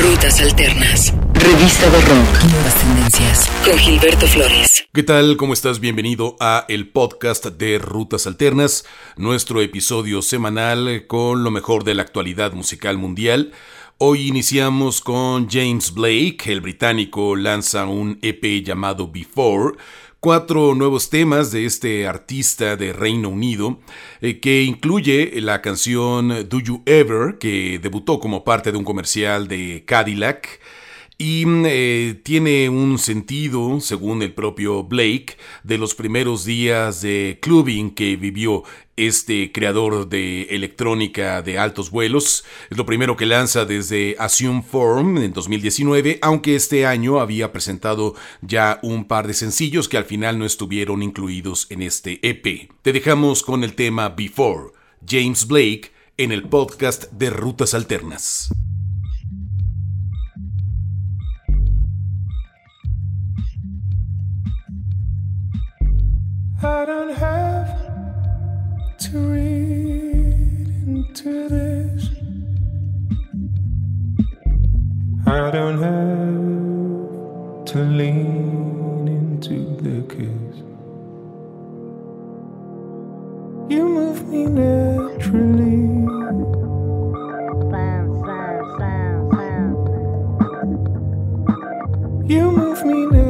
Rutas Alternas. Revista de Rock. Nuevas tendencias. Con Gilberto Flores. ¿Qué tal? ¿Cómo estás? Bienvenido a el podcast de Rutas Alternas, nuestro episodio semanal con lo mejor de la actualidad musical mundial. Hoy iniciamos con James Blake, el británico lanza un EP llamado Before cuatro nuevos temas de este artista de Reino Unido, eh, que incluye la canción Do You Ever, que debutó como parte de un comercial de Cadillac, y eh, tiene un sentido, según el propio Blake, de los primeros días de clubbing que vivió este creador de electrónica de altos vuelos. Es lo primero que lanza desde Assume Form en 2019, aunque este año había presentado ya un par de sencillos que al final no estuvieron incluidos en este EP. Te dejamos con el tema Before, James Blake, en el podcast de Rutas Alternas. I don't have to read into this. I don't have to lean into the kiss. You move me naturally. You move me naturally.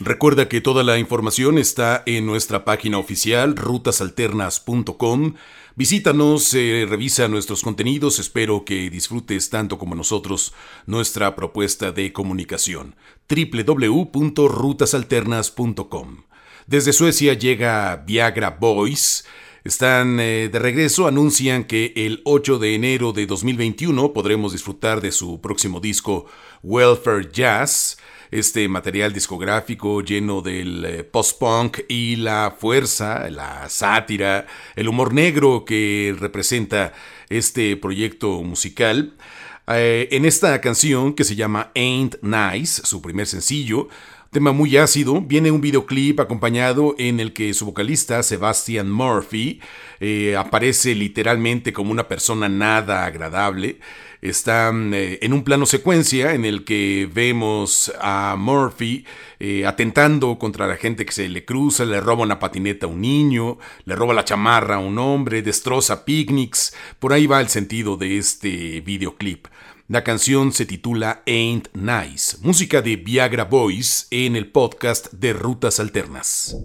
Recuerda que toda la información está en nuestra página oficial rutasalternas.com. Visítanos, eh, revisa nuestros contenidos, espero que disfrutes tanto como nosotros nuestra propuesta de comunicación. www.rutasalternas.com. Desde Suecia llega Viagra Boys. Están eh, de regreso, anuncian que el 8 de enero de 2021 podremos disfrutar de su próximo disco Welfare Jazz este material discográfico lleno del eh, post-punk y la fuerza, la sátira, el humor negro que representa este proyecto musical. Eh, en esta canción que se llama Ain't Nice, su primer sencillo, tema muy ácido, viene un videoclip acompañado en el que su vocalista Sebastian Murphy eh, aparece literalmente como una persona nada agradable. Está eh, en un plano secuencia en el que vemos a Murphy eh, atentando contra la gente que se le cruza, le roba una patineta a un niño, le roba la chamarra a un hombre, destroza picnics. Por ahí va el sentido de este videoclip. La canción se titula Ain't Nice, música de Viagra Boys en el podcast de Rutas Alternas.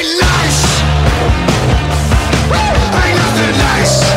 Ain't nice. Ain't nothing nice.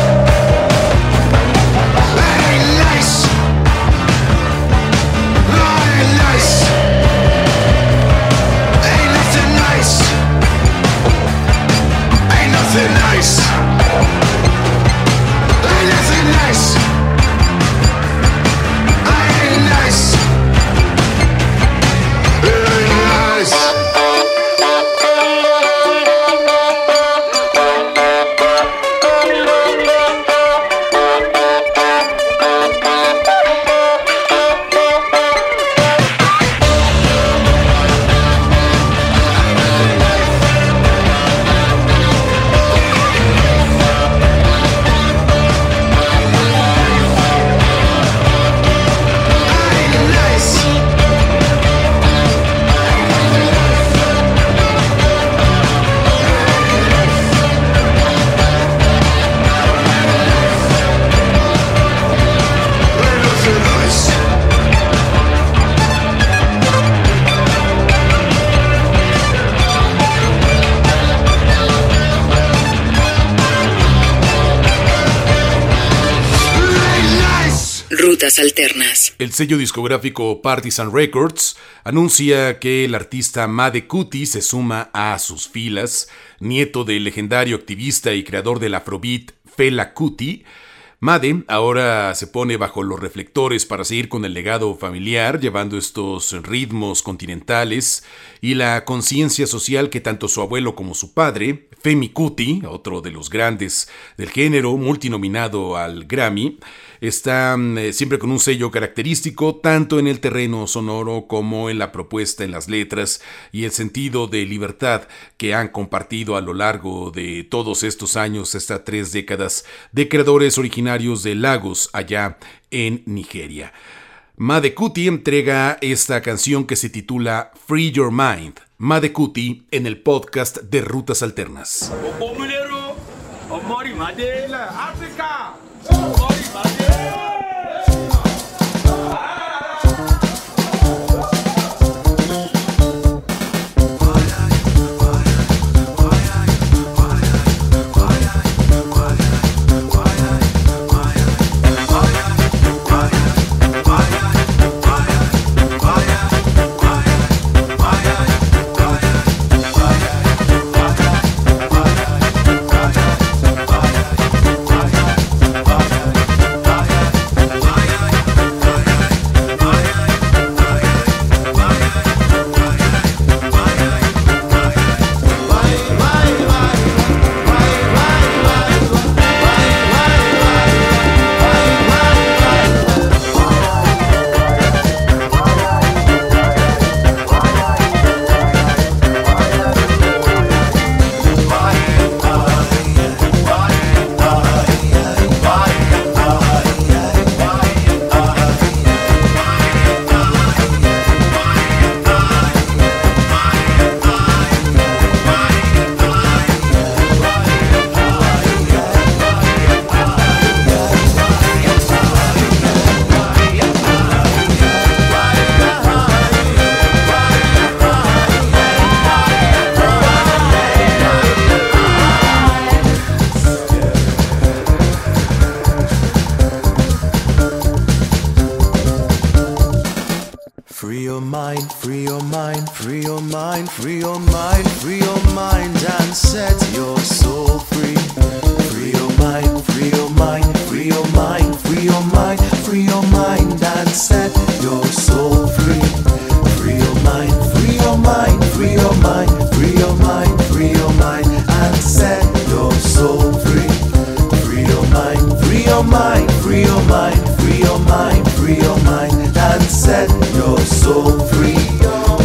El sello discográfico Partisan Records anuncia que el artista Made Kuti se suma a sus filas, nieto del legendario activista y creador del Afrobeat Fela Kuti, Made ahora se pone bajo los reflectores para seguir con el legado familiar, llevando estos ritmos continentales y la conciencia social que tanto su abuelo como su padre, Femi Kuti, otro de los grandes del género, multinominado al Grammy, está eh, siempre con un sello característico tanto en el terreno sonoro como en la propuesta en las letras y el sentido de libertad que han compartido a lo largo de todos estos años, estas tres décadas, de creadores originarios de Lagos allá en Nigeria. Madekuti entrega esta canción que se titula Free Your Mind. Madekuti en el podcast de Rutas Alternas. Free your mind, free your mind, free your mind, free your mind, free your mind and set your soul free. Free your mind, free your mind, free your mind, free your mind, free your mind and set your soul free. Free your mind, free your mind, free your mind, free your mind, free your mind and set your soul free. Free your mind, free your mind, free your mind, set your soul free.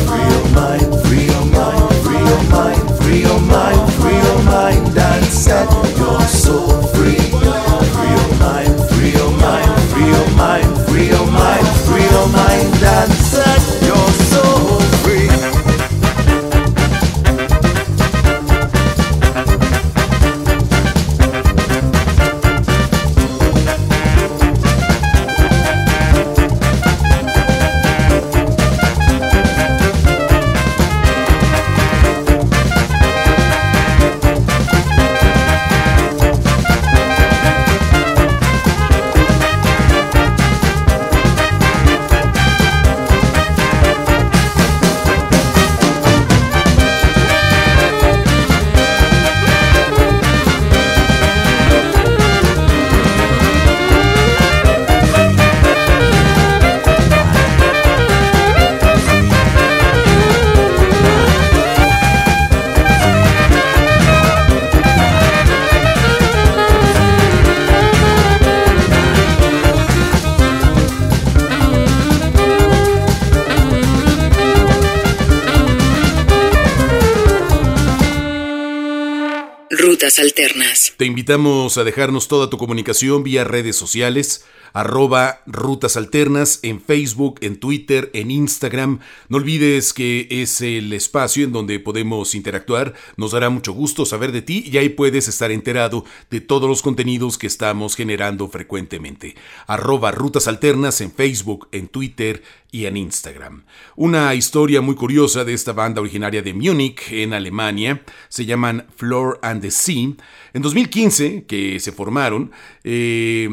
Free your mind, free your mind, free your mind, free your mind, free your mind, and set your soul free. Free your mind, free your mind, free your mind, free your mind, free your mind, and Te invitamos a dejarnos toda tu comunicación vía redes sociales, arroba Rutas Alternas en Facebook, en Twitter, en Instagram. No olvides que es el espacio en donde podemos interactuar. Nos dará mucho gusto saber de ti y ahí puedes estar enterado de todos los contenidos que estamos generando frecuentemente. Arroba Rutas Alternas en Facebook, en Twitter, y en Instagram. Una historia muy curiosa de esta banda originaria de Múnich, en Alemania, se llaman Floor and the Sea. En 2015, que se formaron, eh,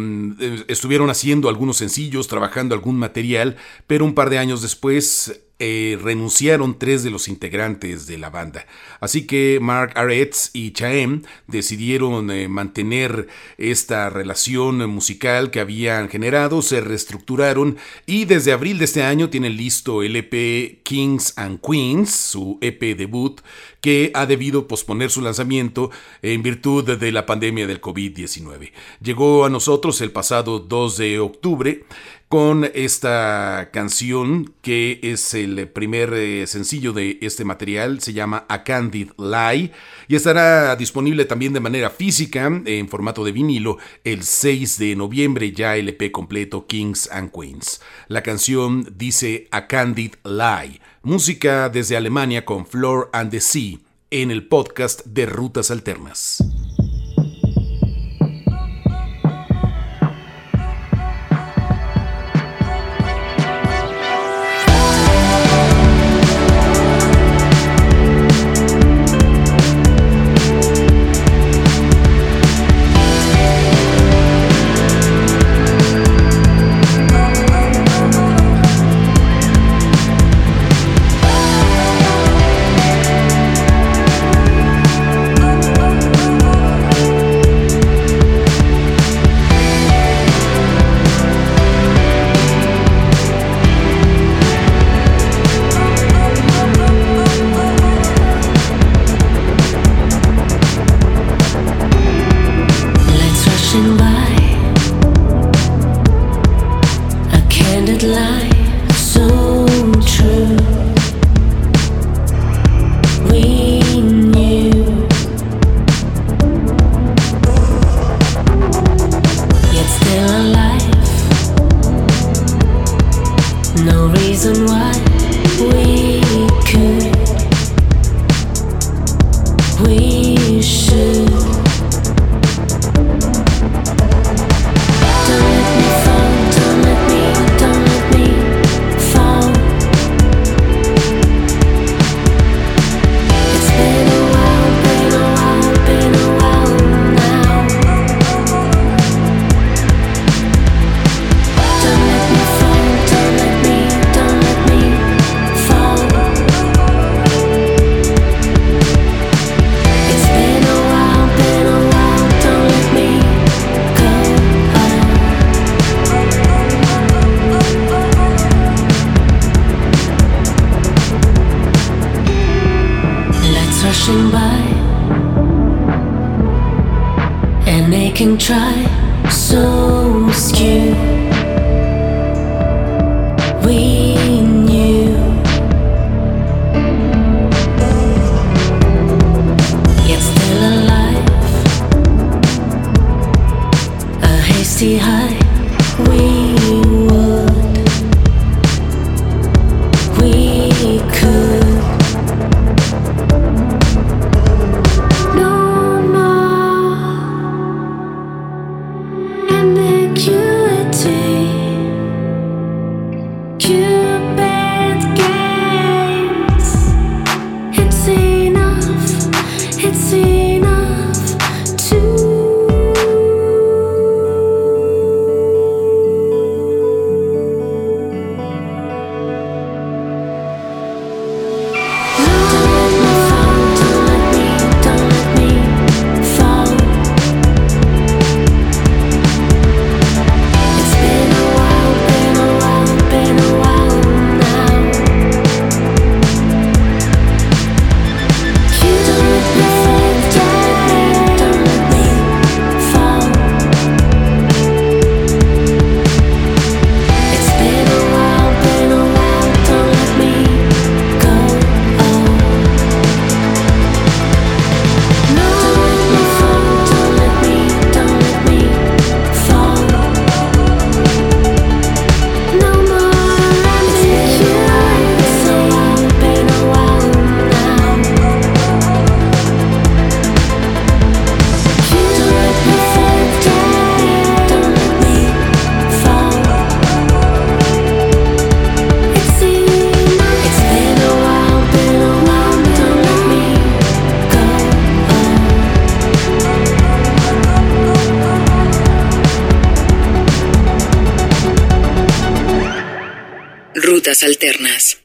estuvieron haciendo algunos sencillos, trabajando algún material, pero un par de años después eh, renunciaron tres de los integrantes de la banda. Así que Mark Aretz y Chaem decidieron eh, mantener esta relación musical que habían generado, se reestructuraron y desde abril de este año tienen listo el EP Kings and Queens, su EP debut, que ha debido posponer su lanzamiento en virtud de la pandemia del COVID-19. Llegó a nosotros el pasado 2 de octubre con esta canción que es el primer eh, sencillo de este material, se llama A Candid Lie y estará disponible también de manera física en formato de vinilo el 6 de noviembre ya el EP completo Kings and Queens. La canción dice A Candid Lie, música desde Alemania con Floor and the Sea en el podcast de Rutas Alternas.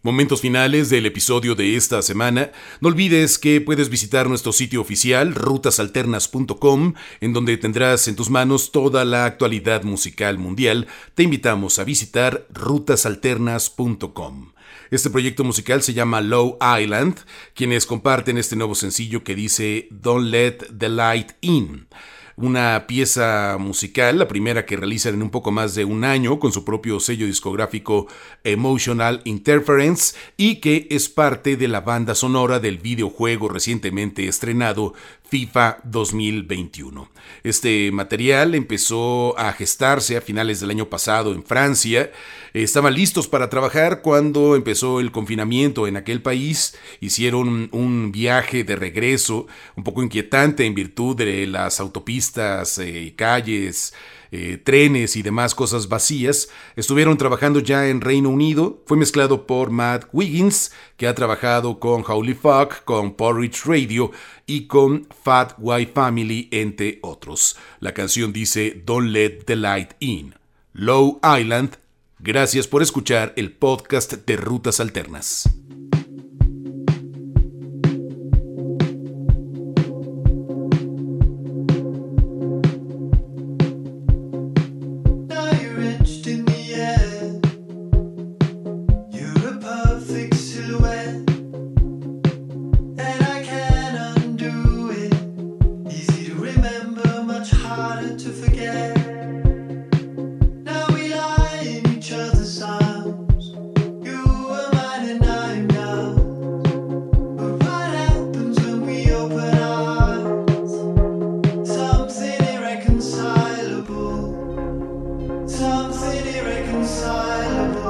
Momentos finales del episodio de esta semana. No olvides que puedes visitar nuestro sitio oficial rutasalternas.com en donde tendrás en tus manos toda la actualidad musical mundial. Te invitamos a visitar rutasalternas.com. Este proyecto musical se llama Low Island, quienes comparten este nuevo sencillo que dice Don't Let the Light In una pieza musical, la primera que realizan en un poco más de un año con su propio sello discográfico Emotional Interference y que es parte de la banda sonora del videojuego recientemente estrenado FIFA 2021. Este material empezó a gestarse a finales del año pasado en Francia. Estaban listos para trabajar cuando empezó el confinamiento en aquel país. Hicieron un viaje de regreso un poco inquietante en virtud de las autopistas, eh, calles, eh, trenes y demás cosas vacías. Estuvieron trabajando ya en Reino Unido. Fue mezclado por Matt Wiggins, que ha trabajado con Howley Fuck, con Porridge Radio y con Fat White Family, entre otros. La canción dice Don't Let the Light In. Low Island. Gracias por escuchar el podcast de Rutas Alternas. Something irreconcilable.